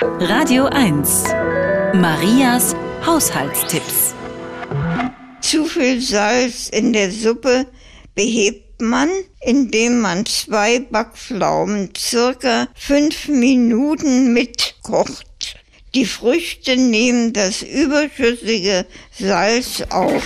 Radio 1. Marias Haushaltstipps. Zu viel Salz in der Suppe behebt man, indem man zwei Backpflaumen circa fünf Minuten mitkocht. Die Früchte nehmen das überschüssige Salz auf.